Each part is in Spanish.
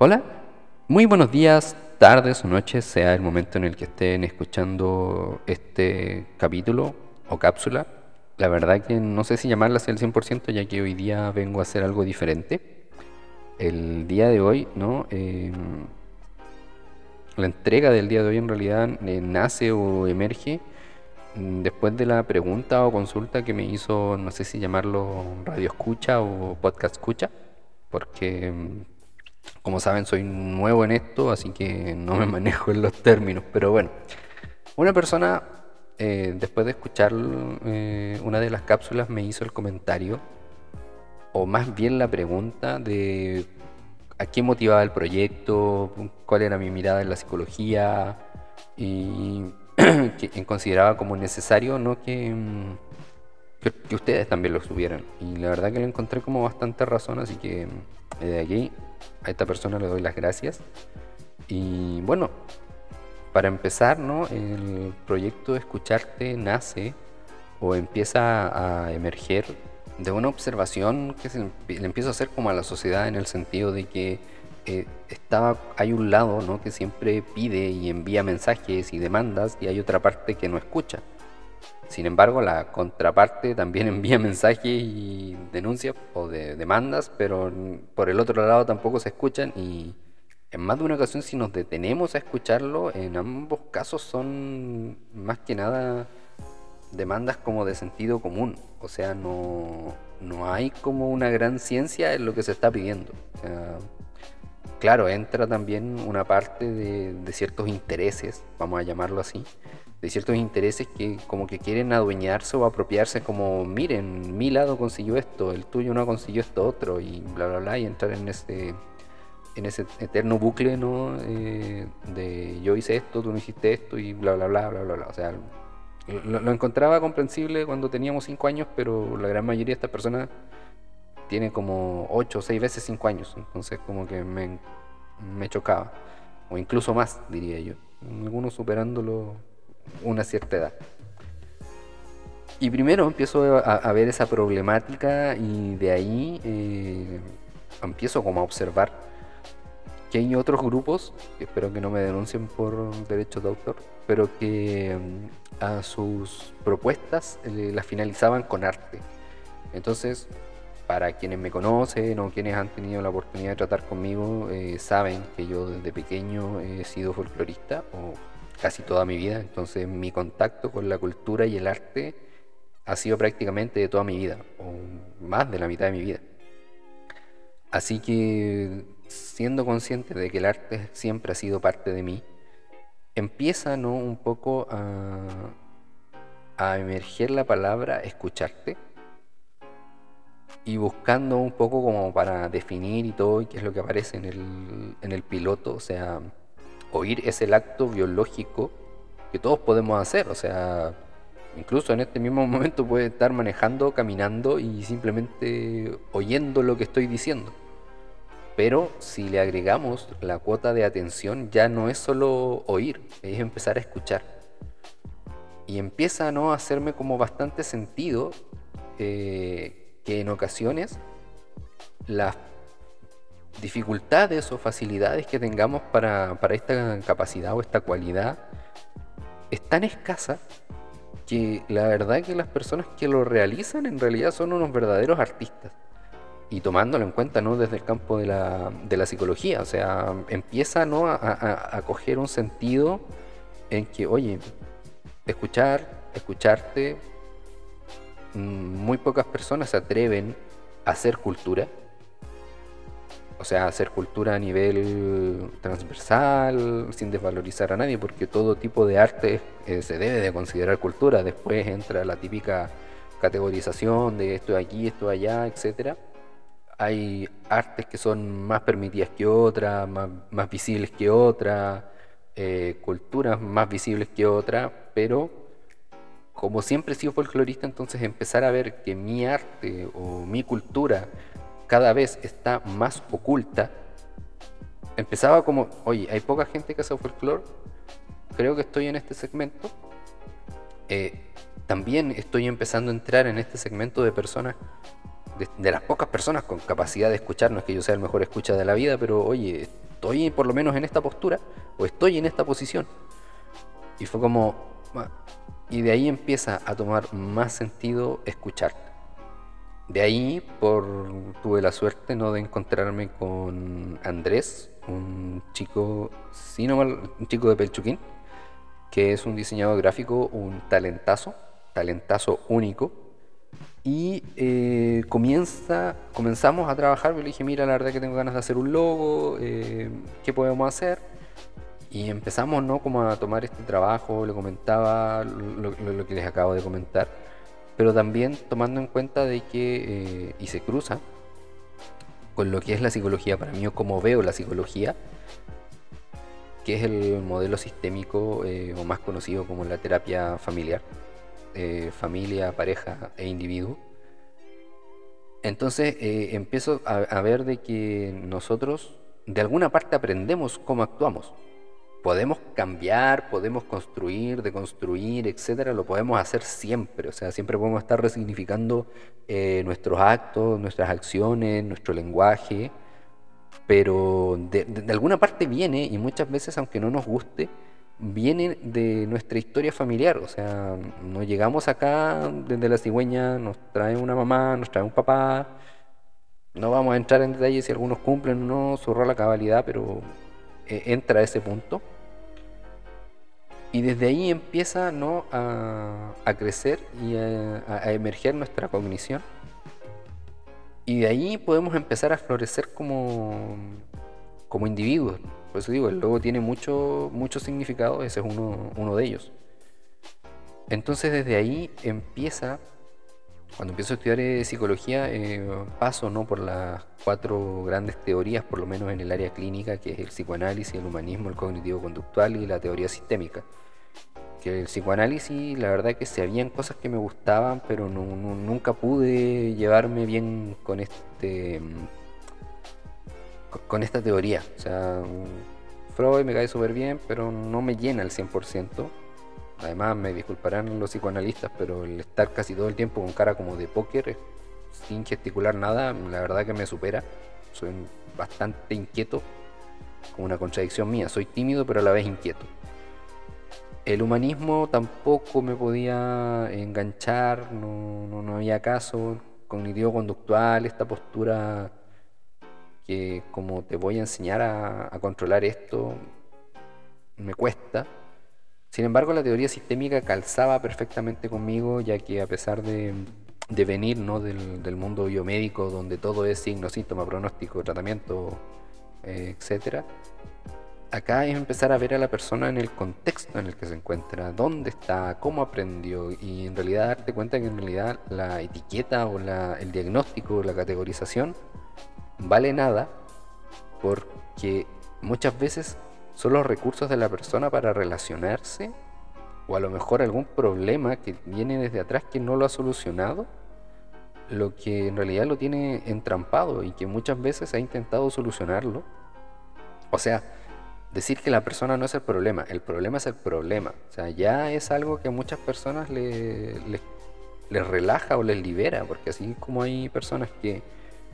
Hola, muy buenos días, tardes o noches, sea el momento en el que estén escuchando este capítulo o cápsula. La verdad que no sé si llamarla al 100% ya que hoy día vengo a hacer algo diferente. El día de hoy, ¿no? Em, la entrega del día de hoy en realidad eh, nace o emerge mm, después de la pregunta o consulta que me hizo, no sé si llamarlo radio escucha o podcast escucha, porque mm, como saben, soy nuevo en esto, así que no me manejo en los términos. Pero bueno, una persona, eh, después de escuchar eh, una de las cápsulas, me hizo el comentario, o más bien la pregunta de a qué motivaba el proyecto, cuál era mi mirada en la psicología, y que consideraba como necesario ¿no? que, que, ustedes también lo subieran. Y la verdad que lo encontré como bastante razón, así que eh, de aquí a esta persona le doy las gracias. Y bueno, para empezar, ¿no? El proyecto Escucharte nace o empieza a emerger de una observación que se le empieza a hacer como a la sociedad en el sentido de que eh, estaba, hay un lado ¿no? que siempre pide y envía mensajes y demandas y hay otra parte que no escucha. Sin embargo, la contraparte también envía mensajes y denuncias o de demandas, pero por el otro lado tampoco se escuchan y en más de una ocasión si nos detenemos a escucharlo, en ambos casos son más que nada demandas como de sentido común. O sea, no, no hay como una gran ciencia en lo que se está pidiendo. claro, entra también una parte de, de ciertos intereses, vamos a llamarlo así, de ciertos intereses que como que quieren adueñarse o apropiarse como, miren, mi lado consiguió esto, el tuyo no consiguió esto otro, y bla, bla, bla, y entrar en ese, en ese eterno bucle, ¿no? Eh, de yo hice esto, tú no hiciste esto, y bla, bla, bla, bla, bla, bla. O sea, lo, encontraba comprensible cuando teníamos cinco años, pero la gran mayoría de estas personas tiene como ocho o seis veces cinco años, entonces como que me, me chocaba, o incluso más, diría yo. Algunos superándolo una cierta edad. Y primero empiezo a, ver esa problemática y de ahí eh, empiezo como a observar que hay otros grupos, espero que no me denuncien por derechos de autor, pero que mm, a sus propuestas eh, las finalizaban con arte. Entonces, para quienes me conocen o quienes han tenido la oportunidad de tratar conmigo, eh, saben que yo desde pequeño he sido folclorista o casi toda mi vida, entonces mi contacto con la cultura y el arte ha sido prácticamente de toda mi vida, o más de la mitad de mi vida. Así que siendo consciente de que el arte siempre ha sido parte de mí, empieza ¿no? un poco a, a emerger la palabra escucharte y buscando un poco como para definir y todo, y qué es lo que aparece en el, en el piloto, o sea, oír es el acto biológico que todos podemos hacer. O sea, incluso en este mismo momento puede estar manejando, caminando y simplemente oyendo lo que estoy diciendo. Pero si le agregamos la cuota de atención, ya no es solo oír, es empezar a escuchar. Y empieza ¿no? a hacerme como bastante sentido eh, que en ocasiones las dificultades o facilidades que tengamos para, esta capacidad o esta cualidad es tan escasa que la verdad que las personas que lo realizan en realidad son unos verdaderos artistas. Y tomándolo en cuenta ¿no? desde el campo de la, de la psicología, o sea, empieza ¿no? a, a, coger un sentido en que, oye, escuchar, escucharte, mm, muy pocas personas se atreven a hacer cultura o sea, hacer cultura a nivel transversal, sin desvalorizar a nadie, porque todo tipo de arte eh, se debe de considerar cultura. Después entra la típica categorización de esto aquí, esto allá, etc. Hay artes que son más permitidas que otras, más, visibles que otras, eh, culturas más visibles que otras, pero como siempre he sido folclorista, entonces empezar a ver que mi arte o mi cultura cada vez está más oculta, empezaba como, oye, hay poca gente que hace folclore, creo que estoy en este segmento. Eh, también estoy empezando a entrar en este segmento de personas, de, las pocas personas con capacidad de escuchar, no es que yo sea el mejor escucha de la vida, pero oye, estoy por lo menos en esta postura o estoy en esta posición. Y fue como, y de ahí empieza a tomar más sentido escuchar. De ahí por, tuve la suerte ¿no? de encontrarme con Andrés, un chico, un chico de Pelchuquín, que es un diseñador gráfico, un talentazo, talentazo único. Y eh, comienza, comenzamos a trabajar, yo le dije, mira, la verdad que tengo ganas de hacer un logo, eh, ¿qué podemos hacer? Y empezamos ¿no? como a tomar este trabajo, le comentaba lo, que les acabo de comentar, pero también tomando en cuenta de que, eh, y se cruza con lo que es la psicología para mí o como veo la psicología, que es el modelo sistémico eh, o más conocido como la terapia familiar, eh, familia, pareja e individuo. Entonces empiezo a ver de que nosotros de alguna parte aprendemos cómo actuamos podemos cambiar, podemos construir, deconstruir, etcétera, lo podemos hacer siempre. O sea, siempre podemos estar resignificando eh, nuestros actos, nuestras acciones, nuestro lenguaje, pero de, alguna parte viene, y muchas veces, aunque no nos guste, viene de nuestra historia familiar. O sea, nos llegamos acá desde la cigüeña, nos trae una mamá, nos trae un papá. No vamos a entrar en detalle si algunos cumplen o no su rol a cabalidad, pero eh, entra a ese punto. Y desde ahí empieza ¿no? a, crecer y a, emerger nuestra cognición. Y de ahí podemos empezar a florecer como, como individuos. Por eso digo, el logo tiene mucho, mucho significado, ese es uno, uno de ellos. Entonces desde ahí empieza cuando empiezo a estudiar eh, psicología, eh, paso ¿no? por las cuatro grandes teorías, por lo menos en el área clínica, que es el psicoanálisis, el humanismo, el cognitivo-conductual y la teoría sistémica. Que el psicoanálisis, la verdad que se habían cosas que me gustaban, pero nunca pude llevarme bien con este con esta teoría. O sea, Freud me cae súper bien, pero no me llena al 100%. Además, me disculparán los psicoanalistas, pero el estar casi todo el tiempo con cara como de póker, sin gesticular nada, la verdad que me supera. Soy bastante inquieto, como una contradicción mía. Soy tímido, pero a la vez inquieto. El humanismo tampoco me podía enganchar, no, no, había caso. Cognitivo-conductual, esta postura que como te voy a enseñar a controlar esto, me cuesta sin embargo, la teoría sistémica calzaba perfectamente conmigo, ya que a pesar de, venir ¿no? del, mundo biomédico, donde todo es signo, síntoma, pronóstico, tratamiento, eh, etc., acá es empezar a ver a la persona en el contexto en el que se encuentra, dónde está, cómo aprendió, y en realidad darte cuenta que en realidad la etiqueta o el diagnóstico o la categorización vale nada, porque muchas veces son los recursos de la persona para relacionarse o a lo mejor algún problema que viene desde atrás que no lo ha solucionado, lo que en realidad lo tiene entrampado y que muchas veces ha intentado solucionarlo. O sea, decir que la persona no es el problema, el problema es el problema. O sea, ya es algo que a muchas personas les relaja o les libera, porque así como hay personas que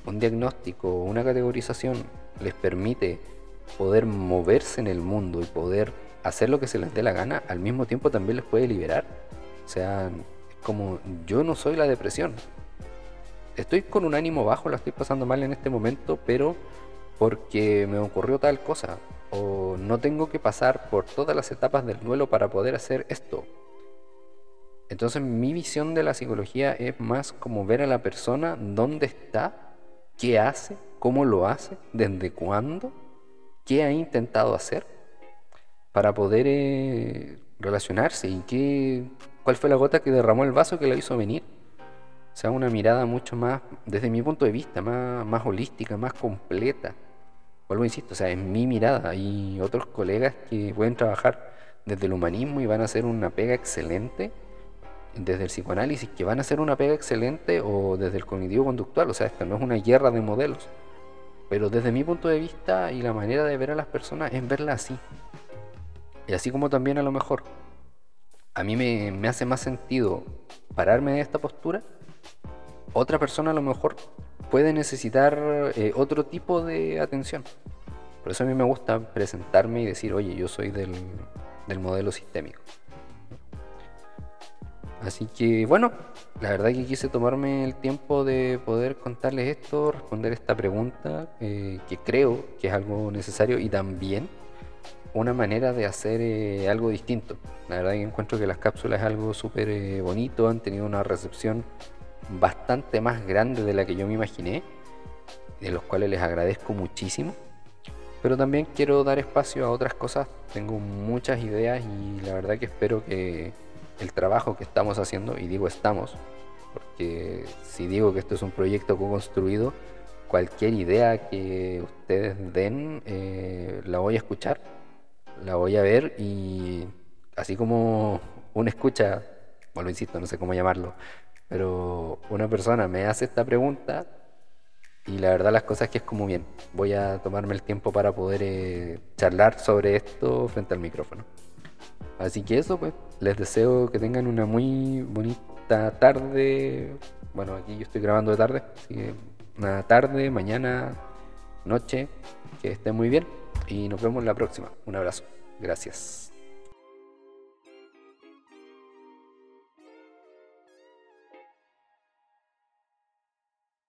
un diagnóstico, o una categorización les permite poder moverse en el mundo y poder hacer lo que se les dé la gana, al mismo tiempo también les puede liberar. O sea, como yo no soy la depresión. Estoy con un ánimo bajo, la estoy pasando mal en este momento, pero porque me ocurrió tal cosa. O no tengo que pasar por todas las etapas del duelo para poder hacer esto. Entonces mi visión de la psicología es más como ver a la persona dónde está, qué hace, cómo lo hace, desde cuándo qué ha intentado hacer para poder eh, relacionarse y qué, cuál fue la gota que derramó el vaso que la hizo venir. O sea, una mirada mucho más, desde mi punto de vista, más, holística, más completa. Vuelvo, insisto, o sea, es mi mirada. Hay otros colegas que pueden trabajar desde el humanismo y van a hacer una pega excelente, desde el psicoanálisis, que van a hacer una pega excelente, o desde el cognitivo conductual. O sea, esta no es una guerra de modelos. Pero desde mi punto de vista y la manera de ver a las personas es verla así. Y así como también a lo mejor a mí me, hace más sentido pararme de esta postura, otra persona a lo mejor puede necesitar eh, otro tipo de atención. Por eso a mí me gusta presentarme y decir, oye, yo soy del, del modelo sistémico. Así que bueno, la verdad que quise tomarme el tiempo de poder contarles esto, responder esta pregunta, eh, que creo que es algo necesario y también una manera de hacer eh, algo distinto. La verdad que encuentro que las cápsulas es algo súper eh, bonito, han tenido una recepción bastante más grande de la que yo me imaginé, de los cuales les agradezco muchísimo. Pero también quiero dar espacio a otras cosas, tengo muchas ideas y la verdad que espero que el trabajo que estamos haciendo, y digo estamos, porque si digo que esto es un proyecto co-construido, cualquier idea que ustedes den eh, la voy a escuchar, la voy a ver y así como una escucha, bueno, insisto, no sé cómo llamarlo, pero una persona me hace esta pregunta y la verdad las cosas que es como bien, voy a tomarme el tiempo para poder eh, charlar sobre esto frente al micrófono. Así que eso, pues, les deseo que tengan una muy bonita tarde. Bueno, aquí yo estoy grabando de tarde, así que una tarde, mañana, noche, que estén muy bien y nos vemos la próxima. Un abrazo. Gracias.